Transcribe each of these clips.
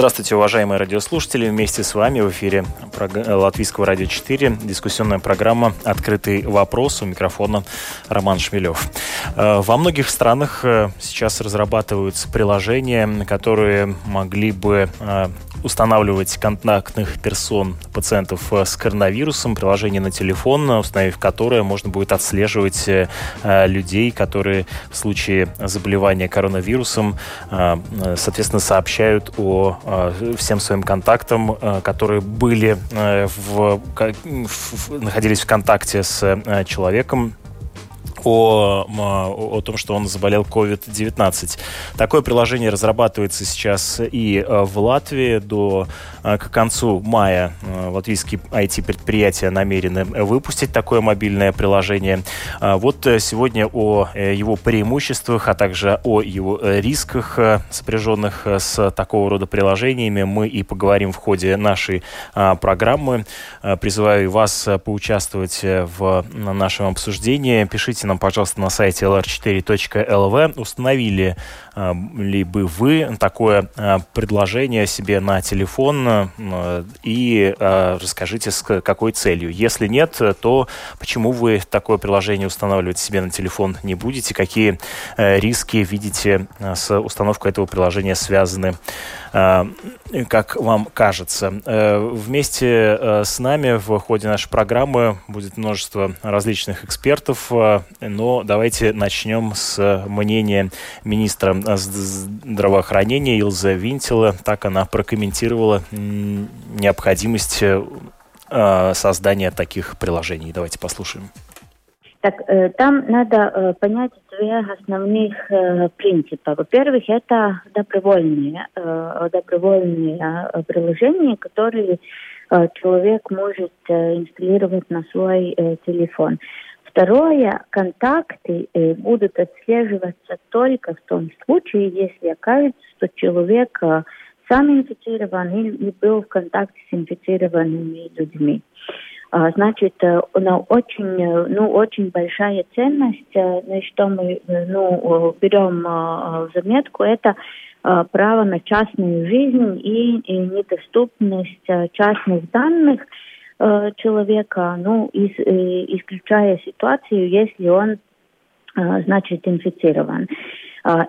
Здравствуйте, уважаемые радиослушатели. Вместе с вами в эфире Латвийского радио 4 дискуссионная программа «Открытый вопрос». У микрофона Роман Шмелев. Э, во многих странах э, сейчас разрабатываются приложения, которые могли бы э, устанавливать контактных персон пациентов с коронавирусом, приложение на телефон, установив которое можно будет отслеживать людей, которые в случае заболевания коронавирусом, соответственно, сообщают о всем своим контактам, которые были в, в, находились в контакте с человеком, о, о том, что он заболел COVID-19. Такое приложение разрабатывается сейчас и э, в Латвии. До, э, к концу мая э, латвийские IT-предприятия намерены выпустить такое мобильное приложение. Вот сегодня о его преимуществах, а также о его рисках, сопряженных с такого рода приложениями, мы и поговорим в ходе нашей программы. Призываю вас поучаствовать в нашем обсуждении. Пишите нам, пожалуйста, на сайте lr4.lv. Установили э, ли бы вы такое э, предложение себе на телефон э, и расскажите, с какой целью. Если нет, то почему вы такое приложение устанавливать себе на телефон не будете? Какие риски видите с установкой этого приложения связаны Э, как вам кажется. Э, вместе э, с нами в ходе нашей программы будет множество различных экспертов, но давайте начнем с мнения министра здравоохранения Илза Винтила. Так она прокомментировала необходимость создания таких приложений. Давайте послушаем. Так, там надо понять две основных э, принципа. Во-первых, это добровольные, э, добровольные э, приложения, которые э, человек может э, инсталлировать на свой э, телефон. Второе, контакты э, будут отслеживаться только в том случае, если окажется, что человек э, сам инфицирован или был в контакте с инфицированными людьми. А, значит, э, она очень, э, ну, очень большая ценность, э, на что мы ну, берем в заметку, это право на частную жизнь и, недоступность частных данных человека, ну, из, исключая ситуацию, если он, значит, инфицирован.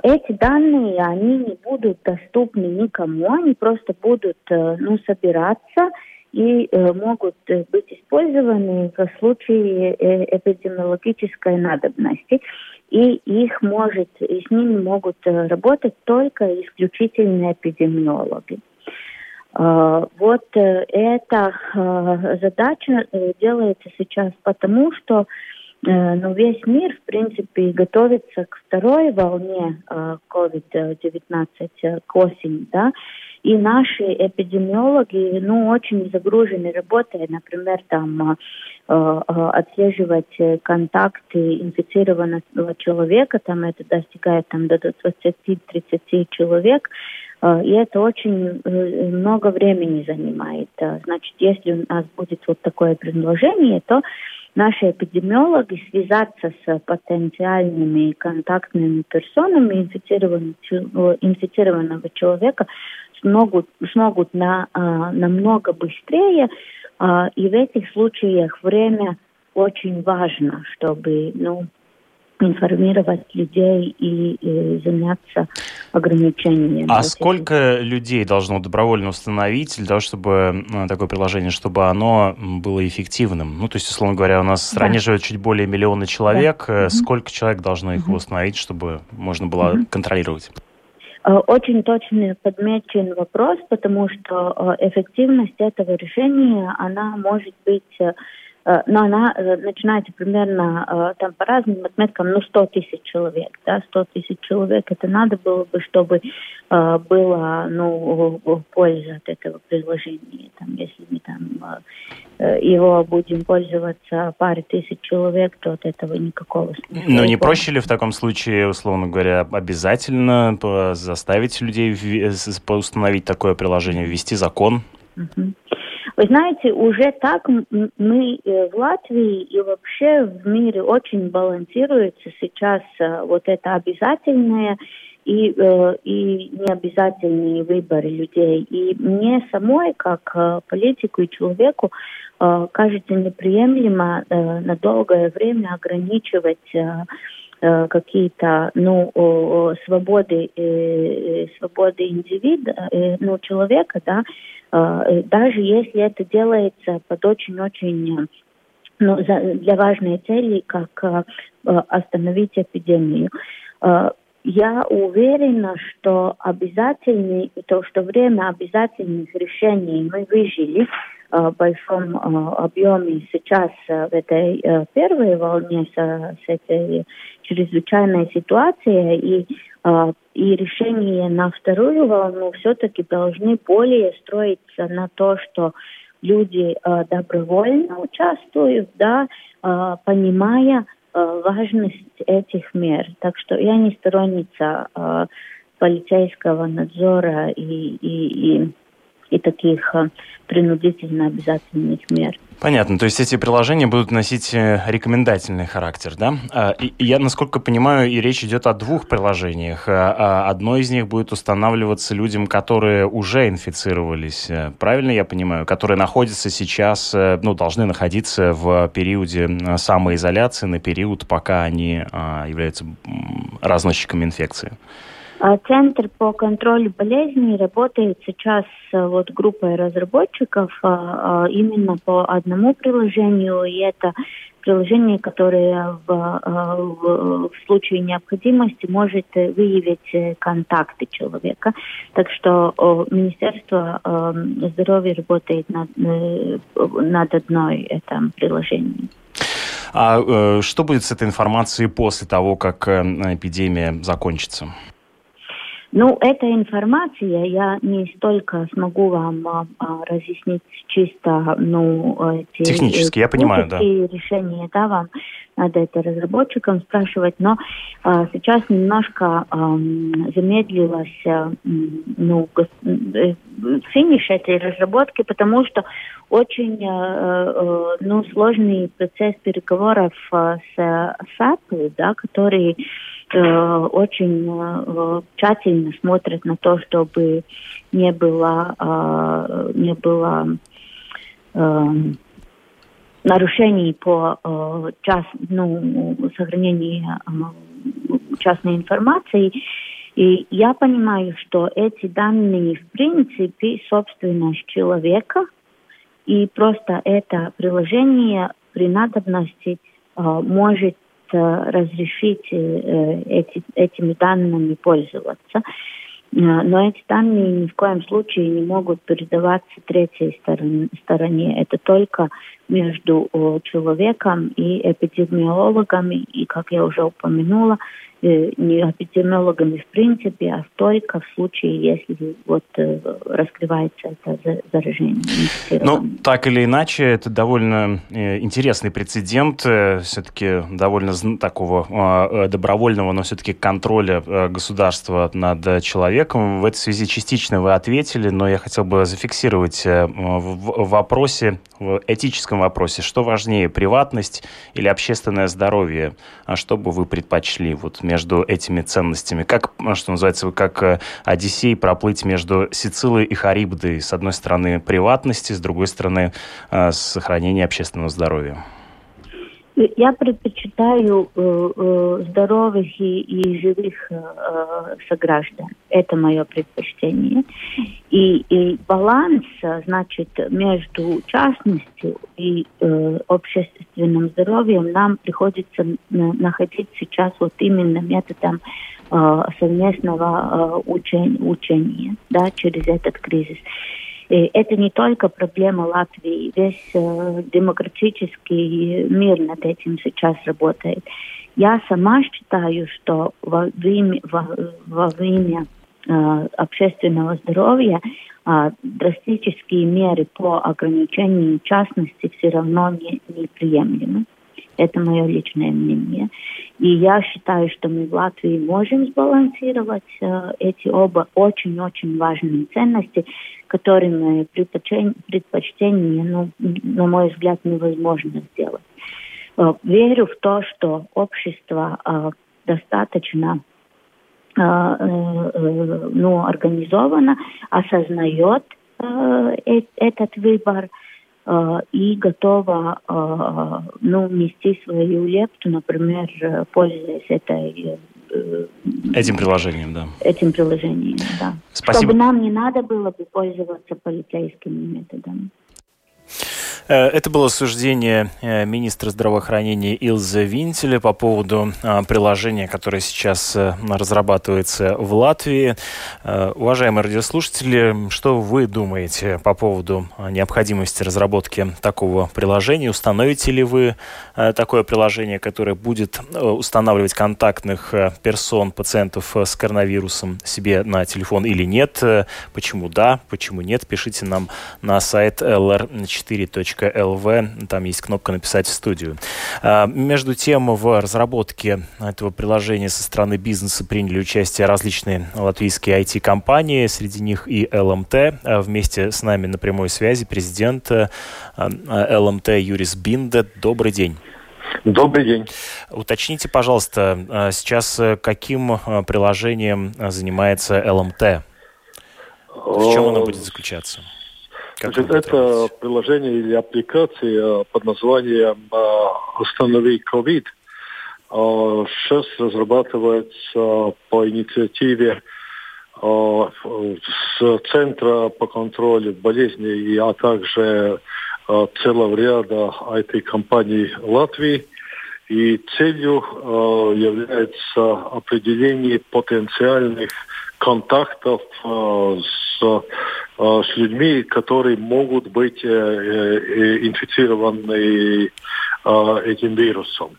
Эти данные, они не будут доступны никому, они просто будут, ну, собираться, и э, могут э, быть использованы в случае э, эпидемиологической надобности. И их может, и с ними могут работать только исключительно эпидемиологи. Э, вот эта э, задача делается сейчас потому, что ну, весь мир, в принципе, готовится к второй волне э, COVID-19, э, к осени, да, и наши эпидемиологи, ну, очень загружены работой, например, там э, э, отслеживать контакты инфицированного человека, там это достигает там, до 20-30 человек, э, и это очень много времени занимает. Значит, если у нас будет вот такое предложение, то наши эпидемиологи связаться с потенциальными контактными персонами инфицированного, инфицированного человека смогут, смогут на, а, намного быстрее. А, и в этих случаях время очень важно, чтобы ну, информировать людей и, и заняться ограничениями. А сколько людей должно добровольно установить для того, чтобы ну, такое приложение, чтобы оно было эффективным? Ну, то есть, условно говоря, у нас в стране да. живет чуть более миллиона человек. Да. Сколько человек должно их угу. установить, чтобы можно было угу. контролировать? Э, очень точно подмечен вопрос, потому что э, эффективность этого решения, она может быть э, Э, но она э, начинается примерно э, там по разным отметкам, ну, 100 тысяч человек, да, 100 тысяч человек, это надо было бы, чтобы было, ну, польза от этого приложения, там, если мы там его будем пользоваться паре тысяч человек, то от этого никакого смысла. Но не проще ли в таком случае, условно говоря, обязательно заставить людей установить такое приложение, ввести закон? Угу. Вы знаете, уже так мы э, в Латвии и вообще в мире очень балансируется сейчас э, вот это обязательное и, э, и необязательные выборы людей. И мне самой, как политику и человеку, кажется неприемлемо на долгое время ограничивать какие-то ну свободы свободы индивида ну человека да Э, даже если это делается под очень-очень ну, для важной цели, как э, остановить эпидемию. Э, я уверена, что обязательный, то, что время обязательных решений мы выжили большом объеме сейчас в этой первой волне с, с этой чрезвычайной ситуацией и и решения на вторую волну все-таки должны более строиться на то, что люди э, добровольно участвуют, да, э, понимая э, важность этих мер. Так что я не сторонница э, полицейского надзора и, и, и, и таких э, принудительно обязательных мер. Понятно. То есть эти приложения будут носить э, рекомендательный характер, да? А, и я, насколько понимаю, и речь идет о двух приложениях. А, а одно из них будет устанавливаться людям, которые уже инфицировались. Э, правильно я понимаю? Которые находятся сейчас, э, ну, должны находиться в периоде самоизоляции, на период, пока они являются разносчиками инфекции. А Центр по контролю болезней работает сейчас вот группой разработчиков а, а, именно по одному приложению, и это приложение, которое в, в, в случае необходимости может выявить контакты человека. Так что Министерство здоровья работает над, э, над одной этом приложением. А э, что будет с этой информацией после того, как э, эпидемия закончится? Ну, эта информация я не столько смогу вам а, а разъяснить чисто, ну, эти... Технически, я понимаю, да. решения, да, вам надо это разработчикам спрашивать, но а, сейчас немножко а, замедлилась, а, ну, э, финиш этой разработки, потому что очень, а, а, ну, сложный процесс переговоров а, с, с Apple, да, который Э, очень э, тщательно смотрят на то, чтобы не было, э, не было нарушений по час, ну, сохранению частной информации. И я понимаю, что эти данные, в принципе, собственность человека, и просто это приложение при надобности может разрешить э, эти, этими данными пользоваться. Э, но эти данные ни в коем случае не могут передаваться третьей стороне. Это только между человеком и эпидемиологами. И, как я уже упомянула, Э, не эпидемиологами в принципе, а только в случае, если вот э, раскрывается это заражение. Ну, так или иначе, это довольно э, интересный прецедент, все-таки довольно такого а, добровольного, но все-таки контроля государства над человеком. В этой связи частично вы ответили, но я хотел бы зафиксировать в вопросе, в этическом вопросе, что важнее, приватность или общественное здоровье? А что бы вы предпочли вот между этими ценностями? Как, ну, что называется, как э, Одиссей проплыть между Сицилой и Харибдой? С одной стороны приватности, с другой стороны э, сохранение общественного здоровья. Я предпочитаю э, э, здоровых и, и живых э, сограждан. Это мое предпочтение. И, и баланс, значит, между частностью и э, общественным здоровьем нам приходится находить сейчас вот именно методом э, совместного э, учения, учения да, через этот кризис. И это не только проблема Латвии, весь э, демократический мир над этим сейчас работает. Я сама считаю, что во время, во, во время э, общественного здоровья э, драстические меры по ограничению частности все равно не, неприемлемы. Это мое личное мнение. И я считаю, что мы в Латвии можем сбалансировать э, эти оба очень-очень важные ценности, которыми предпочтение, предпочтение ну, на мой взгляд, невозможно сделать. Э, верю в то, что общество э, достаточно э, ну, организованно осознает этот выбор и готова ну, внести свою лепту, например, пользуясь этой Этим приложением, да. Этим приложением, да. Спасибо. Чтобы нам не надо было бы пользоваться полицейскими методами. Э, это было суждение э, министра здравоохранения Илза Винтеля по поводу э, приложения, которое сейчас разрабатывается в Латвии. Уважаемые радиослушатели, что вы думаете по поводу необходимости разработки такого приложения? Установите ли вы такое приложение, которое будет устанавливать контактных персон пациентов с коронавирусом себе на телефон или нет? Почему да, почему нет? Пишите нам на сайт lr4.ru lv, там есть кнопка «Написать в студию». А, между тем, в разработке этого приложения со стороны бизнеса приняли участие различные латвийские IT-компании, среди них и ЛМТ. А, вместе с нами на прямой связи президент а, ЛМТ Юрис Бинде. Добрый день. Добрый день. Уточните, пожалуйста, сейчас каким приложением занимается ЛМТ? В чем оно будет заключаться? Значит, это приложение или аппликация под названием «Останови ковид». Сейчас разрабатывается по инициативе с Центра по контролю болезней, а также целого ряда IT-компаний Латвии. И целью является определение потенциальных контактов с Э, с людьми, которые могут быть э, э, инфицированы этим вирусом.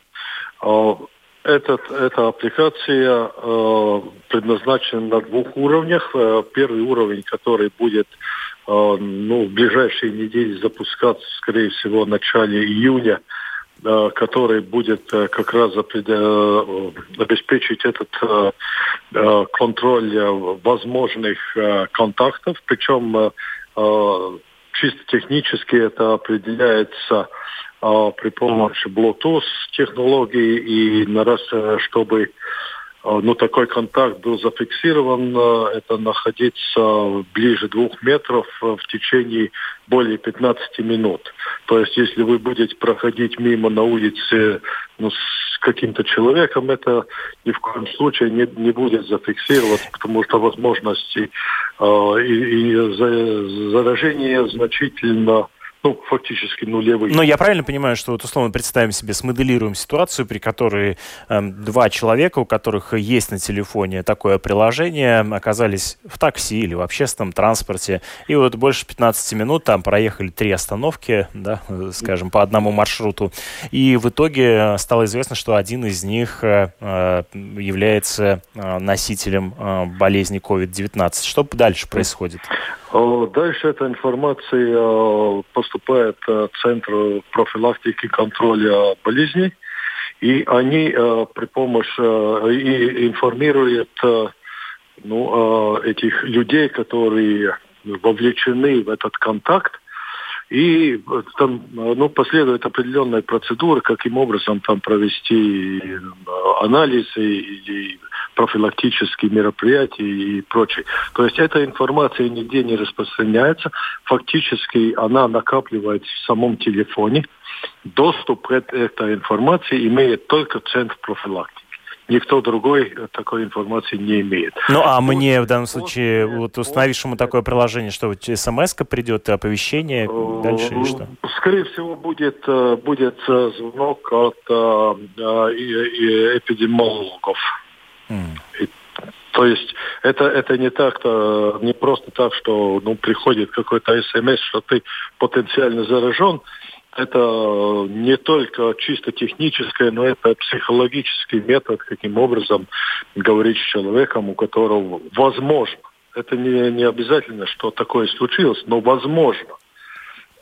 Этот, эта аппликация э, предназначена на двух уровнях. Первый уровень, который будет э, ну, в ближайшие недели запускаться, скорее всего, в начале июня, Э, который будет э, как раз э, обеспечить этот контроль возможных контактов, причем чисто технически это определяется при помощи Bluetooth технологии. И на раз, чтобы а, ну, такой контакт был зафиксирован, а, это находиться ближе двух метров а, в течение более 15 минут. То есть, если вы будете проходить мимо на улице ну, с каким-то человеком, это ни в коем случае не, не будет зафиксироваться, потому что возможности э, и, и заражение значительно ну, фактически нулевые. Но я правильно понимаю, что вот условно представим себе, смоделируем ситуацию, при которой э, два человека, у которых есть на телефоне такое приложение, оказались в такси или в общественном транспорте, и вот больше 15 минут там проехали три остановки, да, скажем, по одному маршруту, и в итоге стало известно, что один из них э, э является э, носителем э, болезни COVID-19. Что дальше происходит? Дальше эта информация э, поступает в Центр профилактики и контроля болезней, и они э, при помощи э, и информируют ну, этих людей, которые вовлечены в этот контакт, и там ну, последует определенная процедура, каким образом там провести анализы и профилактические мероприятия и прочее. То есть эта информация нигде не распространяется. Фактически она накапливается в самом телефоне. Доступ к этой информации имеет только Центр профилактики никто другой такой информации не имеет. Ну а мне в данном случае, вот установившему такое приложение, что смс придет, оповещение дальше или что? Скорее всего, будет, э, будет э, звонок от э, эпидемиологов. И, то есть это, это не так-то, не просто так, что ну, приходит какой-то смс, что ты потенциально заражен. Это не только чисто техническое, но это психологический метод, каким образом говорить с человеком, у которого возможно. Это не, не обязательно, что такое случилось, но возможно.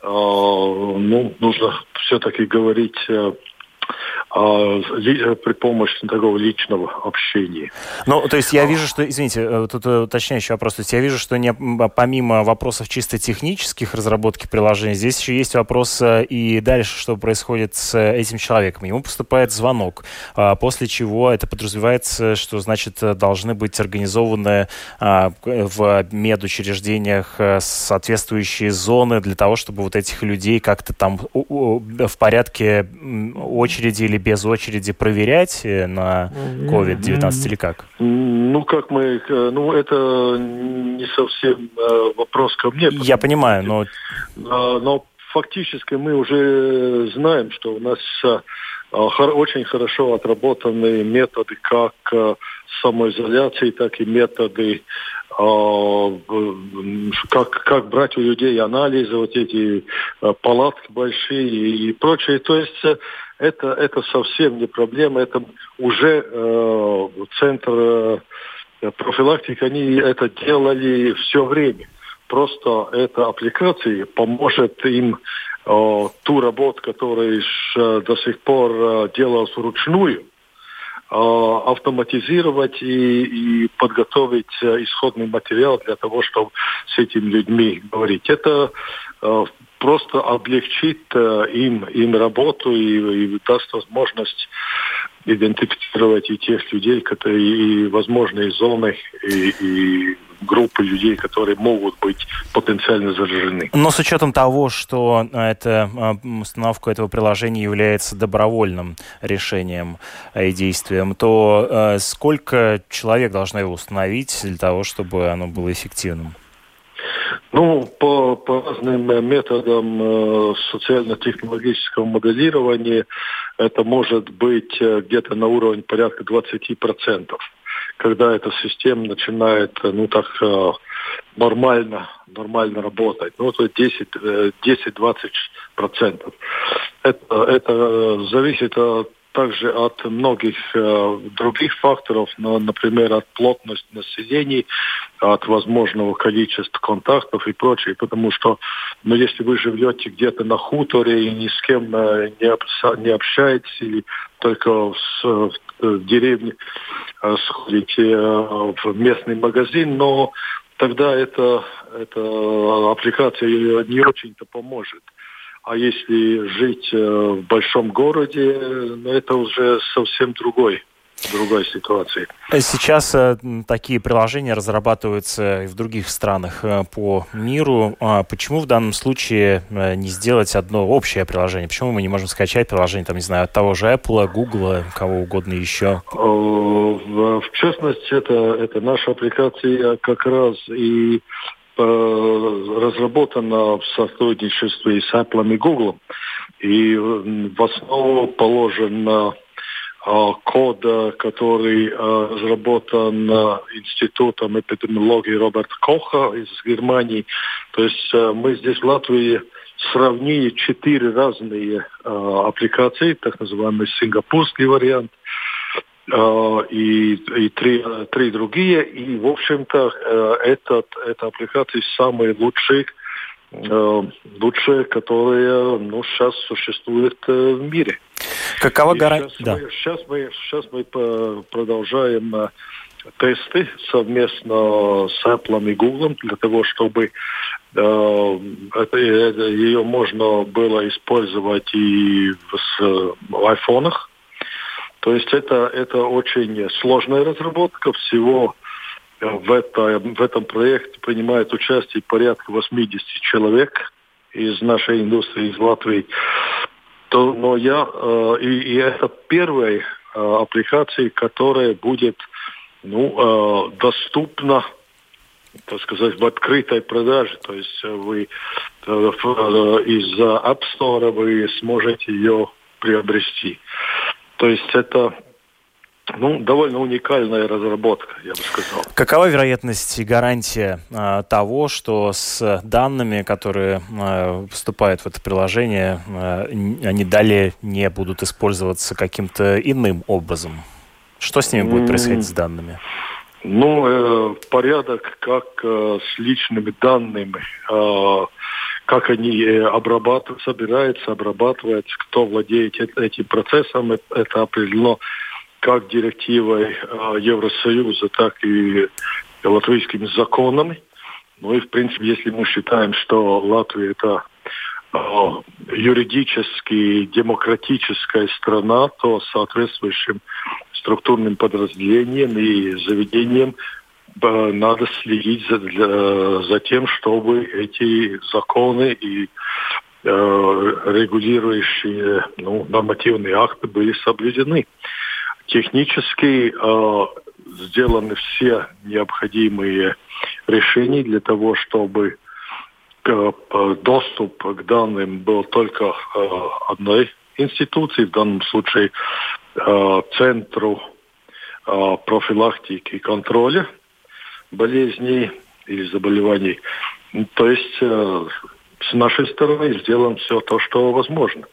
Э, ну, нужно все-таки говорить э, а, при помощи такого личного общения. Ну, то есть я вижу, что, извините, э, тут э, уточняющий вопрос, то есть я вижу, что не, помимо вопросов чисто технических разработки приложения, здесь еще есть вопрос э, и дальше, что происходит с этим человеком. Ему поступает звонок, а, после чего это подразумевается, что, значит, должны быть организованы а, в медучреждениях соответствующие зоны для того, чтобы вот этих людей как-то там в порядке очереди или без очереди проверять э, на COVID-19 или как? Ну, как мы... Э, ну, это не совсем э, вопрос ко мне. Я понимаю, но... Но фактически мы уже знаем, что у нас очень хорошо отработаны методы как самоизоляции, так и методы как, как брать у людей анализы, вот эти палатки большие и прочее. То есть это, это совсем не проблема, это уже э, центр э, профилактики, они это делали все время. Просто эта аппликация поможет им э, ту работу, которую до сих пор э, делалась вручную, автоматизировать и, и подготовить э, исходный материал для того, чтобы с этими людьми говорить. Это э, просто облегчит э, им, им работу и, и даст возможность идентифицировать и тех людей, которые и возможные зоны, и, и группы людей, которые могут быть потенциально заражены. Но с учетом того, что эта установка этого приложения является добровольным решением и действием, то э, сколько человек должно его установить для того, чтобы оно было эффективным? Ну, по, по разным э, методам э, социально-технологического моделирования это может быть э, где-то на уровне порядка 20%, когда эта система начинает, э, ну так, э, нормально, нормально работать. Ну, то 10-20%. Э, это, это зависит от также от многих э, других факторов, но, например, от плотности населения, от возможного количества контактов и прочее, потому что, ну, если вы живете где-то на хуторе и ни с кем э, не, не общаетесь или только в, в деревне э, сходите э, в местный магазин, но тогда это, эта аппликация не очень-то поможет. А если жить э, в большом городе, ну, это уже совсем другой другой ситуации. Сейчас э, такие приложения разрабатываются и в других странах э, по миру. А почему в данном случае э, не сделать одно общее приложение? Почему мы не можем скачать приложение, там, не знаю, от того же Apple, Google, кого угодно еще? В частности, это, это наша аппликация как раз и разработана в сотрудничестве с Apple и Google. И в основу положен а, код, который а, разработан Институтом эпидемиологии Роберта Коха из Германии. То есть мы здесь в Латвии сравнили четыре разные аппликации, так называемый сингапурский вариант, Э, и, и три, три другие. И, в общем-то, э, этот, эта аппликация самая лучшая, э, лучшая, которая ну, сейчас существует в мире. Какова гарантия? Сейчас, да. мы, сейчас, мы, сейчас мы продолжаем тесты совместно с Apple и Google для того, чтобы э, это, ее можно было использовать и в, в айфонах, то есть это, это очень сложная разработка. Всего э, в, это, в этом проекте принимает участие порядка 80 человек из нашей индустрии, из Латвии. То, но я, э, и, и это первая э, аппликация, которая будет ну, доступна так сказать, в открытой продаже. То есть вы из App Store вы сможете ее приобрести. То есть это ну, довольно уникальная разработка, я бы сказал. Какова вероятность и гарантия э, того, что с данными, которые э, поступают в это приложение, э, они далее не будут использоваться каким-то иным образом? Что с ними будет происходить с данными? Ну, э, порядок, как э, с личными данными, э, как они э, обрабатываются, собираются, обрабатываются, кто владеет этим процессом, это, это определено как директивой э, Евросоюза, так и латвийскими законами. Ну и, в принципе, если мы считаем, что Латвия это э, юридически демократическая страна, то соответствующим структурным подразделением и заведением э, надо следить за, для, за тем, чтобы эти законы и э, регулирующие ну, нормативные акты были соблюдены. Технически э, сделаны все необходимые решения для того, чтобы э, доступ к данным был только э, одной институции, в данном случае э, Центру э, профилактики и контроля болезней или заболеваний. То есть э, с нашей стороны сделаем все то, что возможно.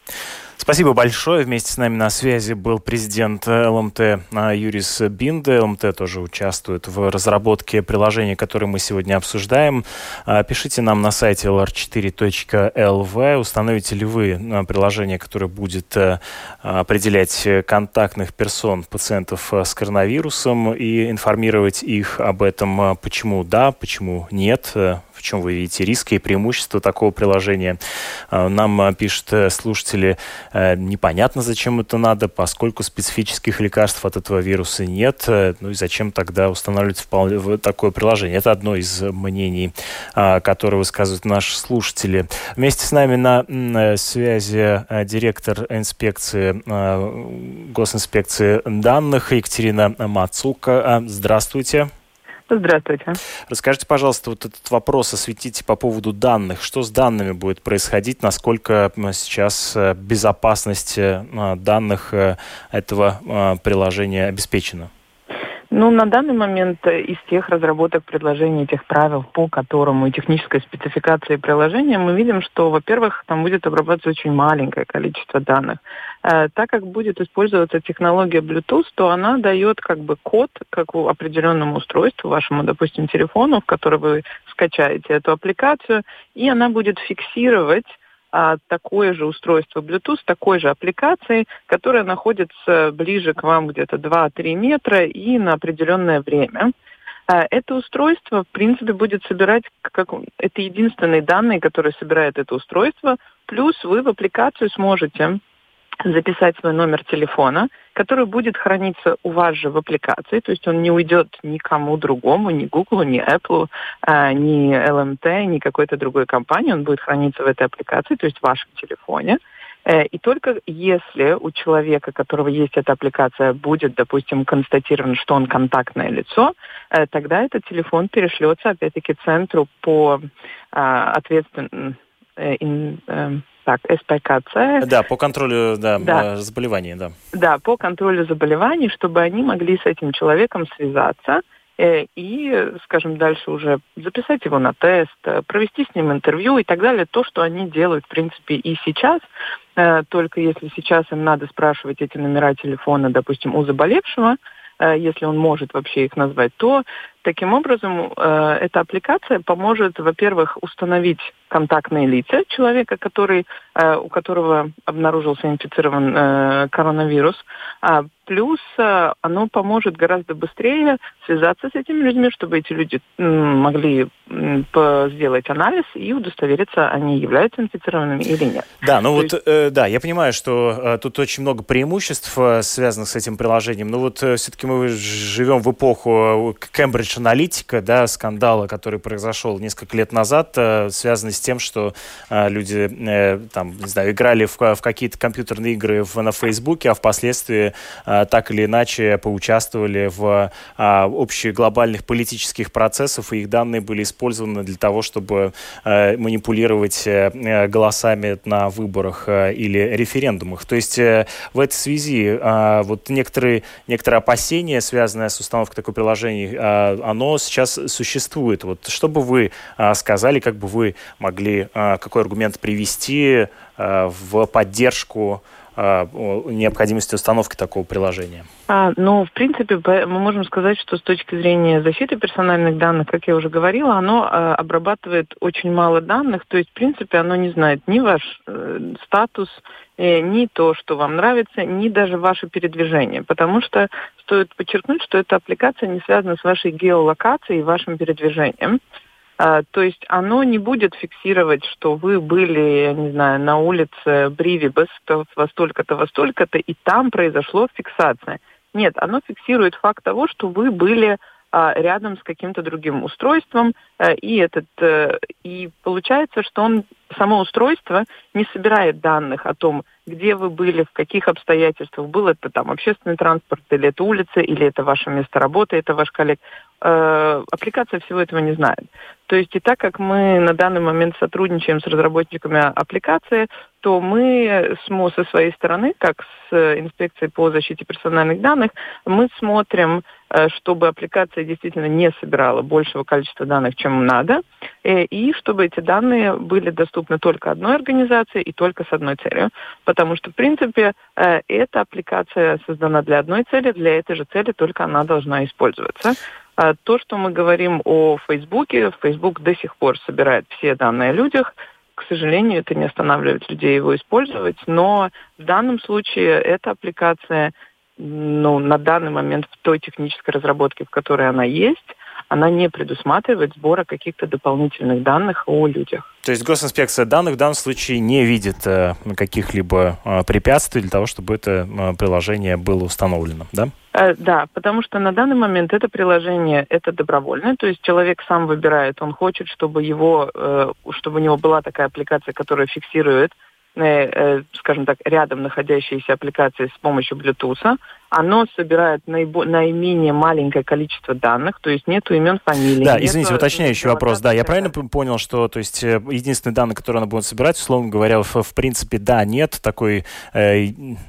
Спасибо большое. Вместе с нами на связи был президент ЛМТ а, Юрис Бинде. ЛМТ тоже участвует в разработке приложения, которое мы сегодня обсуждаем. А, пишите нам на сайте lr4.lv. Установите ли вы а, приложение, которое будет определять контактных персон пациентов с коронавирусом и информировать их об этом, почему да, почему нет, в чем вы видите риски и преимущества такого приложения. А, нам а, пишут э, слушатели, э, непонятно, зачем это надо, поскольку специфических лекарств от этого вируса нет. Э, ну и зачем тогда устанавливать такое приложение? Это одно из мнений, а, которое высказывают наши слушатели. Вместе с нами на связи директор инспекции, госинспекции данных Екатерина Мацука. Здравствуйте. Здравствуйте. Расскажите, пожалуйста, вот этот вопрос осветите по поводу данных. Что с данными будет происходить? Насколько сейчас э, безопасность э, данных э, этого приложения обеспечена? Ну, на данный момент из тех разработок предложений, тех правил, по которым и технической спецификации приложения, мы видим, что, во-первых, там будет обрабатываться очень маленькое количество данных. Э, так как будет использоваться технология Bluetooth, то она дает как бы код как у определенному устройству, вашему, допустим, телефону, в который вы скачаете эту аппликацию, и она будет фиксировать а, такое же устройство Bluetooth, такой же аппликацией, которая находится ближе к вам где-то 2-3 метра и на определенное время. А, это устройство, в принципе, будет собирать, как, это единственные данные, которые собирает это устройство, плюс вы в аппликацию сможете записать свой номер телефона, который будет храниться у вас же в аппликации, то есть он не уйдет никому другому, ни Google, ни Apple, э, ни LMT, ни какой-то другой компании, он будет храниться в этой аппликации, то есть в вашем телефоне. Э, и только если у человека, у которого есть эта аппликация, будет, допустим, констатировано, что он контактное лицо, э, тогда этот телефон перешлется, опять-таки, центру по э, ответственному так, СПКЦ. Да, по контролю да, да. заболеваний, да. Да, по контролю заболеваний, чтобы они могли с этим человеком связаться э, и, скажем, дальше уже записать его на тест, э, провести с ним интервью и так далее. То, что они делают, в принципе, и сейчас, э, только если сейчас им надо спрашивать эти номера телефона, допустим, у заболевшего, если он может вообще их назвать, то таким образом эта аппликация поможет, во-первых, установить контактные лица человека, который, э, у которого обнаружился инфицирован э, коронавирус. А плюс э, оно поможет гораздо быстрее связаться с этими людьми, чтобы эти люди могли сделать анализ и удостовериться, они являются инфицированными или нет. Да, ну То вот, есть... э, да, я понимаю, что э, тут очень много преимуществ, э, связанных с этим приложением, но вот э, все-таки мы живем в эпоху Кембридж аналитика, да, скандала, который произошел несколько лет назад, э, связанный с тем, что э, люди, э, там, не знаю, играли в, в какие-то компьютерные игры в, на Фейсбуке, а впоследствии так или иначе поучаствовали в э, общих глобальных политических процессах, и их данные были использованы для того, чтобы манипулировать голосами на выборах или референдумах. То есть в этой связи вот некоторые, некоторые опасения, связанные с установкой такого приложения, оно сейчас существует. Вот что бы вы э, сказали, как бы вы могли, э, какой аргумент привести э, в поддержку а, необходимости установки такого приложения? А, ну, в принципе, мы можем сказать, что с точки зрения защиты персональных данных, как я уже говорила, оно а, обрабатывает очень мало данных, то есть, в принципе, оно не знает ни ваш э, статус, э, ни то, что вам нравится, ни даже ваше передвижение, потому что стоит подчеркнуть, что эта аппликация не связана с вашей геолокацией и вашим передвижением. А, то есть оно не будет фиксировать, что вы были, я не знаю, на улице Бривибас во столько-то, во столько-то, и там произошло фиксация. Нет, оно фиксирует факт того, что вы были а, рядом с каким-то другим устройством, а, и этот э, и получается, что он само устройство не собирает данных о том, где вы были, в каких обстоятельствах, был это там общественный транспорт, или это улица, или это ваше место работы, это ваш коллег. Э, аппликация всего этого не знает. То есть и так как мы на данный момент сотрудничаем с разработчиками аппликации, то мы со своей стороны, как с инспекцией по защите персональных данных, мы смотрим, э, чтобы аппликация действительно не собирала большего количества данных, чем надо, э, и чтобы эти данные были доступны только одной организации и только с одной целью. Потому что, в принципе, э, эта аппликация создана для одной цели, для этой же цели только она должна использоваться. А то, что мы говорим о Фейсбуке, Facebook до сих пор собирает все данные о людях, к сожалению, это не останавливает людей его использовать, но в данном случае эта аппликация ну, на данный момент в той технической разработке, в которой она есть, она не предусматривает сбора каких-то дополнительных данных о людях. То есть госинспекция данных в данном случае не видит э, каких-либо э, препятствий для того, чтобы это э, приложение было установлено, да? Э, да, потому что на данный момент это приложение это добровольное, то есть человек сам выбирает, он хочет, чтобы его, э, чтобы у него была такая аппликация, которая фиксирует Э, скажем так, рядом находящиеся аппликации с помощью Bluetooth, оно собирает наибо- наименее маленькое количество данных, то есть нету имен, фамилий. Да, извините, уточняющий вопрос. Да, я правильно понял, что то есть э, единственные данные, которые она будет собирать, условно говоря, в, в принципе, да, нет такой э,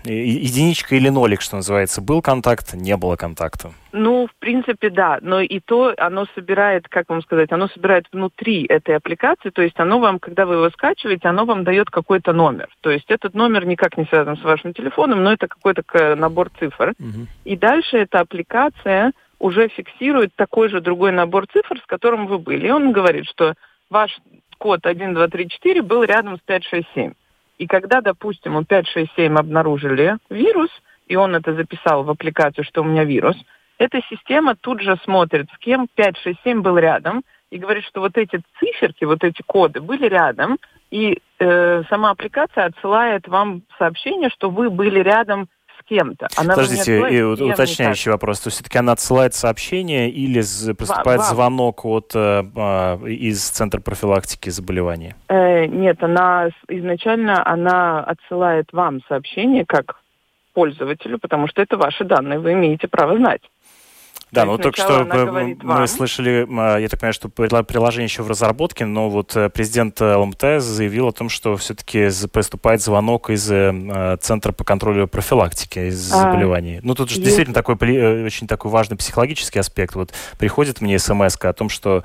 единичка или нолик, что называется. Был контакт, не было контакта. Ну, в принципе, да. Но и то оно собирает, как вам сказать, оно собирает внутри этой аппликации, то есть оно вам, когда вы его скачиваете, оно вам дает какой-то номер. То есть этот номер никак не связан с вашим телефоном, но это какой-то набор цифр. Угу. И дальше эта аппликация уже фиксирует такой же другой набор цифр, с которым вы были. И он говорит, что ваш код 1234 был рядом с 567. И когда, допустим, у 567 обнаружили вирус, и он это записал в аппликацию, что у меня вирус, эта система тут же смотрит, с кем 567 был рядом, и говорит, что вот эти циферки, вот эти коды были рядом, и э, сама аппликация отсылает вам сообщение, что вы были рядом кем-то. Она Подождите, и уточняющий вопрос. То есть все-таки она отсылает сообщение или поступает вам. звонок от, э, а, из Центра профилактики заболеваний? Э, нет, она изначально она отсылает вам сообщение как пользователю, потому что это ваши данные, вы имеете право знать. Да, ну только что мы, слышали, а, я так понимаю, что приложение еще в разработке, но вот э, президент э, ЛМТ заявил о том, что все-таки поступает звонок из э, Центра по контролю профилактики из а, заболеваний. Ну тут же есть... действительно такой очень такой важный психологический аспект. Вот приходит мне смс о том, что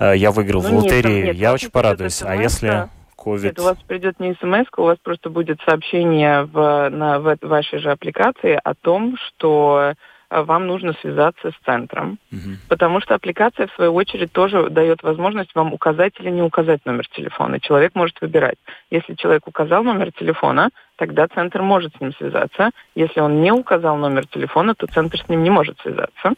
я выиграл ну, в лотерею, нет, нет, я очень порадуюсь. А если... COVID. Нет, у вас придет не смс, у вас просто будет сообщение в, на, в вашей же аппликации о том, что вам нужно связаться с центром, угу. потому что аппликация, в свою очередь, тоже дает возможность вам указать или не указать номер телефона. Человек может выбирать. Если человек указал номер телефона, тогда центр может с ним связаться. Если он не указал номер телефона, то центр с ним не может связаться.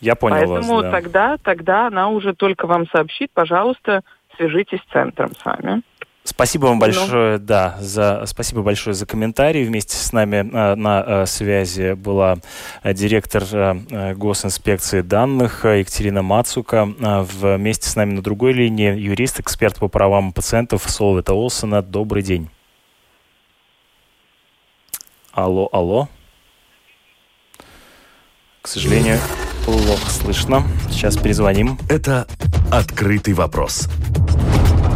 Я понял Поэтому вас, да. тогда, тогда она уже только вам сообщит, пожалуйста, свяжитесь с центром с вами. Спасибо вам большое, да, за спасибо большое за комментарий. Вместе с нами э, на э, связи была э, директор э, госинспекции данных э, Екатерина Мацука. Э, вместе с нами на другой линии юрист, эксперт по правам пациентов Солвета Олсона. Добрый день. Алло, алло. К сожалению, плохо слышно. Сейчас перезвоним. Это «Открытый вопрос»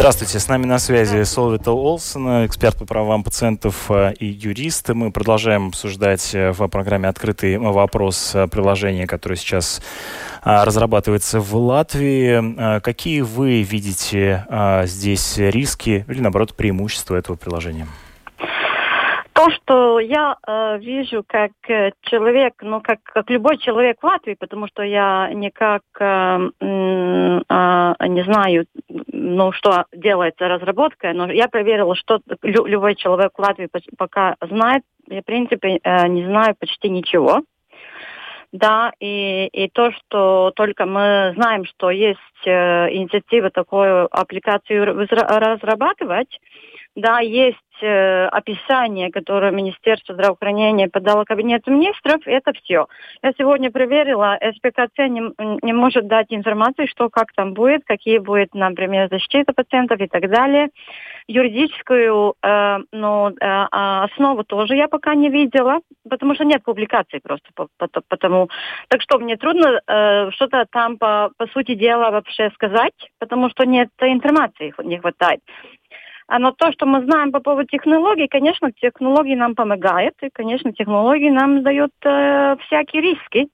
Здравствуйте, с нами на связи Солвита Олсен, эксперт по правам пациентов э, и юрист. Мы продолжаем обсуждать э, в программе «Открытый вопрос» приложения, которое сейчас а, разрабатывается в Латвии. Какие вы видите здесь риски или, наоборот, преимущества этого приложения? То, что я э, вижу как э, человек, ну, как, как любой человек в Латвии, потому что я никак э, э, не знаю, ну, что делается разработка, но я проверила, что лю, любой человек в Латвии пока знает. Я, в принципе, э, не знаю почти ничего. Да, и, и то, что только мы знаем, что есть э, инициатива такую аппликацию разрабатывать, да, есть э, описание, которое Министерство здравоохранения подало Кабинету министров, это все. Я сегодня проверила, СПКЦ не, не может дать информацию, что как там будет, какие будет, например, защита пациентов и так далее. Юридическую э, ну, э, а, основу тоже я пока не видела, потому что нет публикаций просто по, по, потому. Так что мне трудно э, что-то там по, по сути дела вообще сказать, потому что нет информации, не хватает. А но то, что мы знаем по поводу технологий, конечно, технологии нам помогают, и, конечно, технологии нам дают э, всякие риски.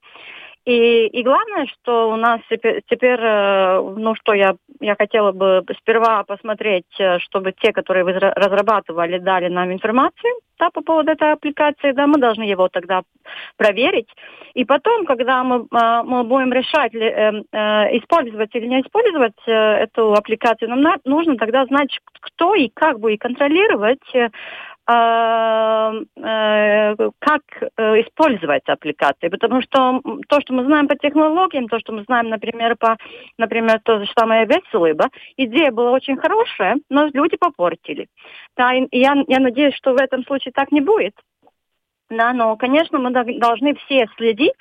И, и главное, что у нас теперь, э, ну что я, я хотела бы сперва посмотреть, э, чтобы те, которые разрабатывали, дали нам информацию да, по поводу этой аппликации, да, мы должны его тогда проверить. И потом, когда мы, э, мы будем решать, использовать или не использовать эту аппликацию, нам нужно тогда знать, кто и как будет контролировать как э, использовать аппликации, потому что то, что мы знаем по технологиям, то, что мы знаем, например, по, например, то же самое Веселыба, идея была очень хорошая, но люди попортили. Да, и я, я надеюсь, что в этом случае так не будет. Да, но, конечно, мы должны все следить,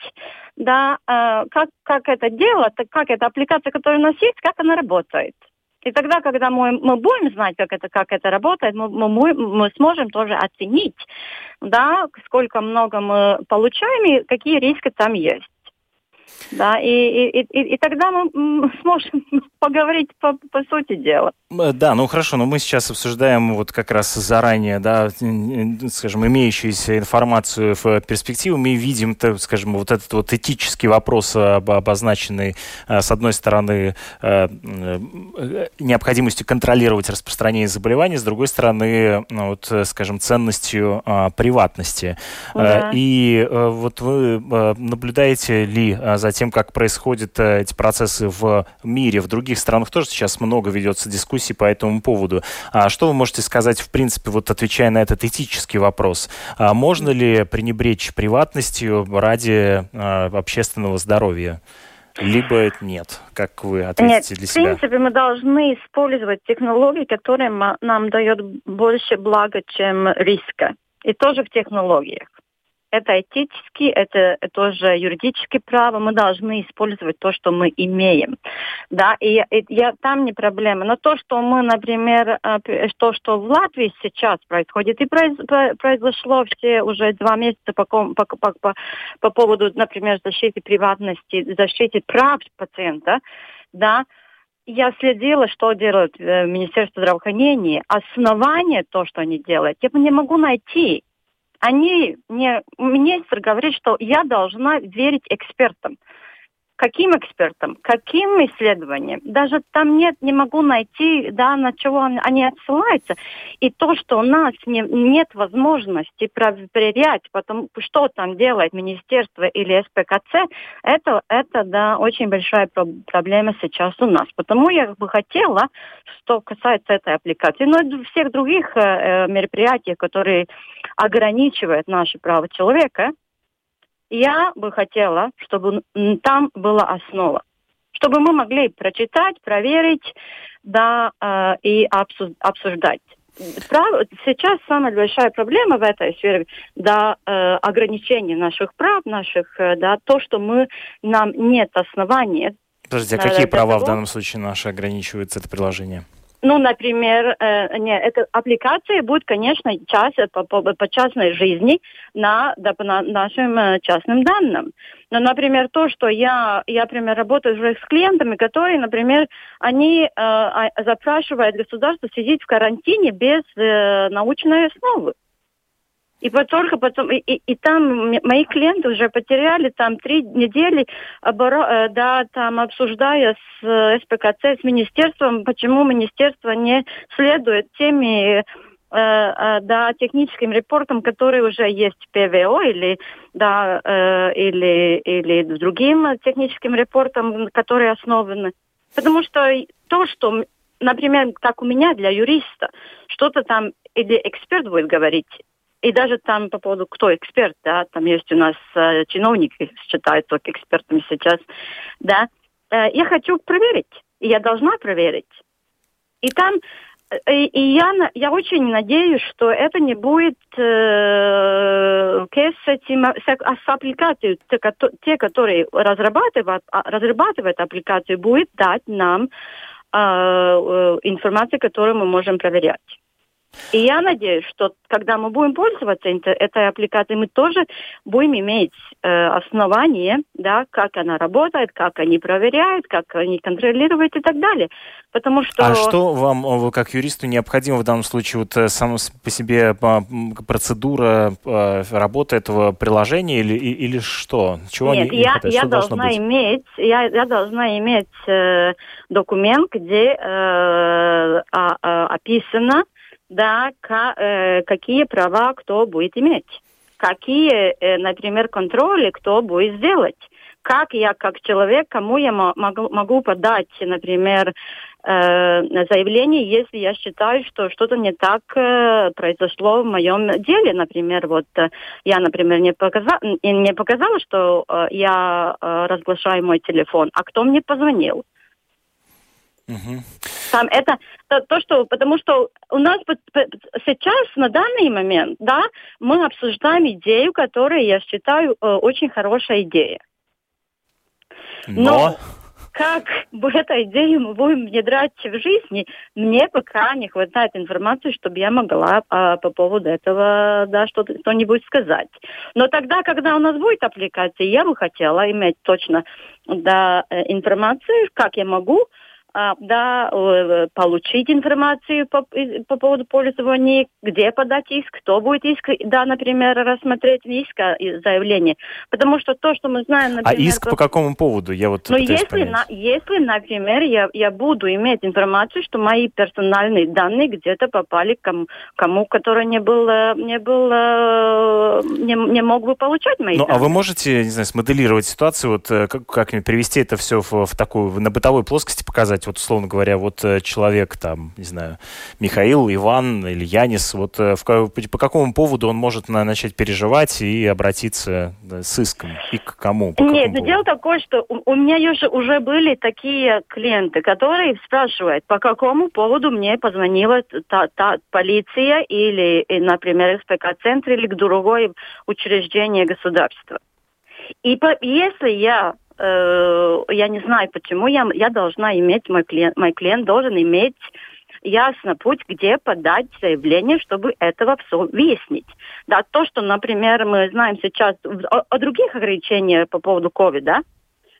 да, э, как, как это дело, как эта аппликация, которая у нас есть, как она работает. И тогда, когда мы, мы будем знать, как это, как это работает, мы, мы, мы сможем тоже оценить, да, сколько много мы получаем и какие риски там есть. Да, и, и, и, и тогда мы сможем поговорить по, по сути дела. Э, да, ну хорошо, но мы сейчас обсуждаем вот как раз заранее, да, скажем, имеющуюся информацию в перспективу. Мы видим, так, скажем, вот этот вот этический вопрос, обозначенный, э, с одной стороны, э, необходимостью контролировать распространение заболеваний, с другой стороны, ну, вот, скажем, ценностью приватности. Да. И вот вы наблюдаете ли за тем, как происходят эти процессы в мире, в других странах тоже сейчас много ведется дискуссий по этому поводу. А что вы можете сказать, в принципе, вот отвечая на этот этический вопрос? А можно ли пренебречь приватностью ради а, общественного здоровья? либо нет? Как вы ответите Нет, для себя? В принципе, мы должны использовать технологии, которые нам дают больше блага, чем риска. И тоже в технологиях это этически, это тоже юридическое право, мы должны использовать то, что мы имеем. Да, и, и я, там не проблема. Но то, что мы, например, э, то, что в Латвии сейчас происходит, и произ, произошло все уже два месяца по, по, по, по, по поводу, например, защиты приватности, защиты прав пациента, да, я следила, что делает э, Министерство здравоохранения. Основание, то, что они делают, я не могу найти они мне, министр говорит, что я должна верить экспертам. Каким экспертам? Каким исследованиям? Даже там нет, не могу найти, да, на чего они отсылаются. И то, что у нас не, нет возможности проверять, потому что там делает министерство или СПКЦ, это, это да, очень большая проблема сейчас у нас. Потому я бы хотела, что касается этой аппликации, но и всех других э, э мероприятий, которые ограничивают наши права человека, я бы хотела, чтобы там была основа, чтобы мы могли прочитать, проверить, да, э, и обсуждать. Сейчас самая большая проблема в этой сфере, да, э, ограничение наших прав, наших, э, да, то, что мы, нам нет оснований. Подождите, а какие права того, в данном случае наши ограничиваются это приложение? Ну, например, э, не, эта аппликация будет, конечно, час, по, по, по частной жизни на, да, на нашим э, частным данным. Но, например, то, что я, я, например, работаю уже с клиентами, которые, например, они э, а, запрашивают государство сидеть в карантине без э, научной основы. И только потом, и, и, и там мои клиенты уже потеряли там три недели, оборо, э, да, там обсуждая с э, СПКЦ, с министерством, почему министерство не следует теми э, да, техническим репортам, которые уже есть в ПВО или, да, или, или другим техническим репортам, которые основаны. Потому что то, что, например, как у меня для юриста, что-то там или эксперт будет говорить, и даже там по поводу, кто эксперт, да, там есть у нас э, чиновники, считают экспертами сейчас, да. Э, я хочу проверить, и я должна проверить. И там, э, и, и я, я очень надеюсь, что это не будет э, с, этим, с, с аппликацией, те, те, которые разрабатывают, а, разрабатывают аппликацию, будет дать нам э, э информацию, которую мы можем проверять. И я надеюсь, что когда мы будем пользоваться этой аппликацией, мы тоже будем иметь э, основание, да, как она работает, как они проверяют, как они контролируют и так далее. Потому что... А что вам, как юристу, необходимо в данном случае вот э, сам по себе процедура э, работы этого приложения или, или что? Чего Нет, не, я, не я должна быть? иметь, я, я должна иметь э, документ, где э, а, а, описано да, э, какие права кто будет иметь, какие, э, например, контроли кто будет сделать, как я как человек, кому я могу, могу подать, например, э, заявление, если я считаю, что что-то не так произошло в моем деле. Например, вот я, например, не, показа, не показала, что я разглашаю мой телефон, а кто мне позвонил. Угу. Там это то, то, что, потому что у нас сейчас, на данный момент, да, мы обсуждаем идею, которая, я считаю, э, очень хорошая идея. Но, Но как бы эту идею мы будем внедрять в жизни, мне пока не хватает информации, чтобы я могла а, по поводу этого да, что-то, что-нибудь сказать. Но тогда, когда у нас будет аппликация, я бы хотела иметь точно да, э, информацию, как я могу да, э, получить информацию по, по поводу пользования, где подать иск, кто будет иск, да, например, рассмотреть иск, а, заявление. Потому что то, что мы знаем, а например... А иск по какому поводу? Я вот ну, если, на, если, например, я, я буду иметь информацию, что мои персональные данные где-то попали к кому, кому который не был, не был, не, не мог бы получать мои ну, данные. а вы можете, не знаю, смоделировать ситуацию, вот э, как, как привести это все в, в такую, на бытовой плоскости показать, сказать, вот условно говоря, вот э, человек там, не знаю, Михаил, Иван или Янис, вот э, в, по какому поводу он может на, начать переживать и обратиться да, с иском? И к кому? По Нет, но дело такое, что у, у меня уже, уже были такие клиенты, которые спрашивают, по какому поводу мне позвонила та, та полиция или, например, СПК-центр или другое учреждение государства. И по, если я э, я не знаю почему, я, я должна иметь, мой клиент, мой клиент должен иметь ясно путь, где подать заявление, чтобы этого все выяснить. Да, то, что, например, мы знаем сейчас о, о других ограничениях по поводу COVID,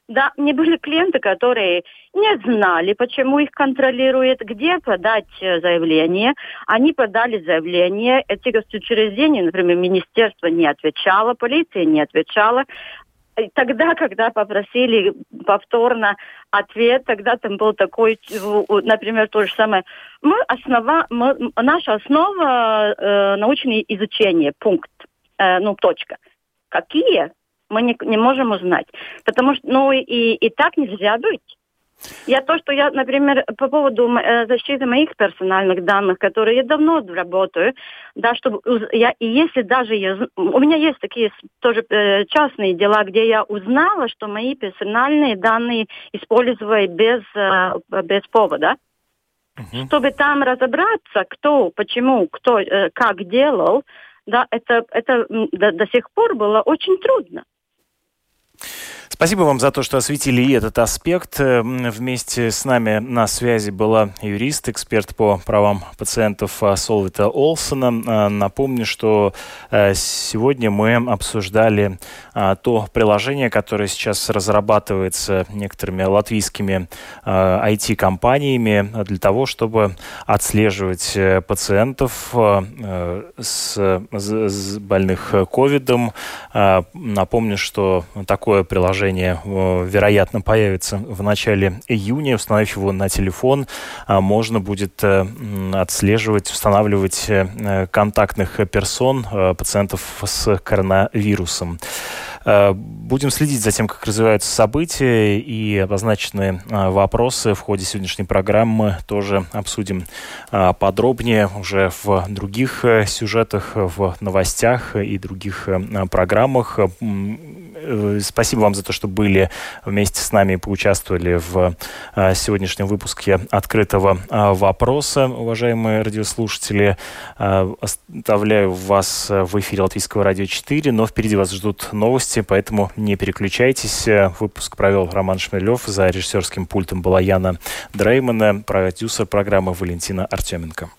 да, мне были клиенты, которые не знали, почему их контролируют, где подать э, заявление. Они подали заявление, эти госучреждения, например, министерство не отвечало, полиция не отвечала тогда, когда попросили повторно ответ, тогда там был такой, например, то же самое. Мы основа, мы, наша основа э, научное изучение, пункт, э, ну, точка. Какие? Мы не, не можем узнать. Потому что, ну, и, и так нельзя быть. Я то, что я, например, по поводу э, защиты моих персональных данных, которые я давно работаю, да, чтобы я, и если даже я, у меня есть такие тоже э, частные дела, где я узнала, что мои персональные данные использовали без, э, без повода, угу. чтобы там разобраться, кто, почему, кто, как делал, да, это, это до, до сих пор было очень трудно. Спасибо вам за то, что осветили и этот аспект. Э, вместе с нами на связи была юрист, эксперт по правам пациентов э, Солвита Олсона. Э, напомню, что сегодня мы обсуждали то приложение, которое сейчас разрабатывается некоторыми латвийскими IT-компаниями для того, чтобы отслеживать пациентов с больных ковидом. Напомню, что такое приложение приложение, э, вероятно, появится в начале июня. Установив его на телефон, а, можно будет э, отслеживать, устанавливать э, контактных персон пациентов с коронавирусом. Будем следить за тем, как развиваются события и обозначенные вопросы в ходе сегодняшней программы тоже обсудим подробнее уже в других сюжетах, в новостях и других программах. Э, спасибо вам за то, что были вместе с нами и поучаствовали в э, сегодняшнем выпуске открытого э, вопроса, уважаемые радиослушатели. Оставляю вас в эфире Латвийского радио 4, но впереди вас ждут новости, поэтому не переключайтесь. Выпуск провел Роман Шмелев, за режиссерским пультом была Яна Дреймана, продюсер программы Валентина Артеменко.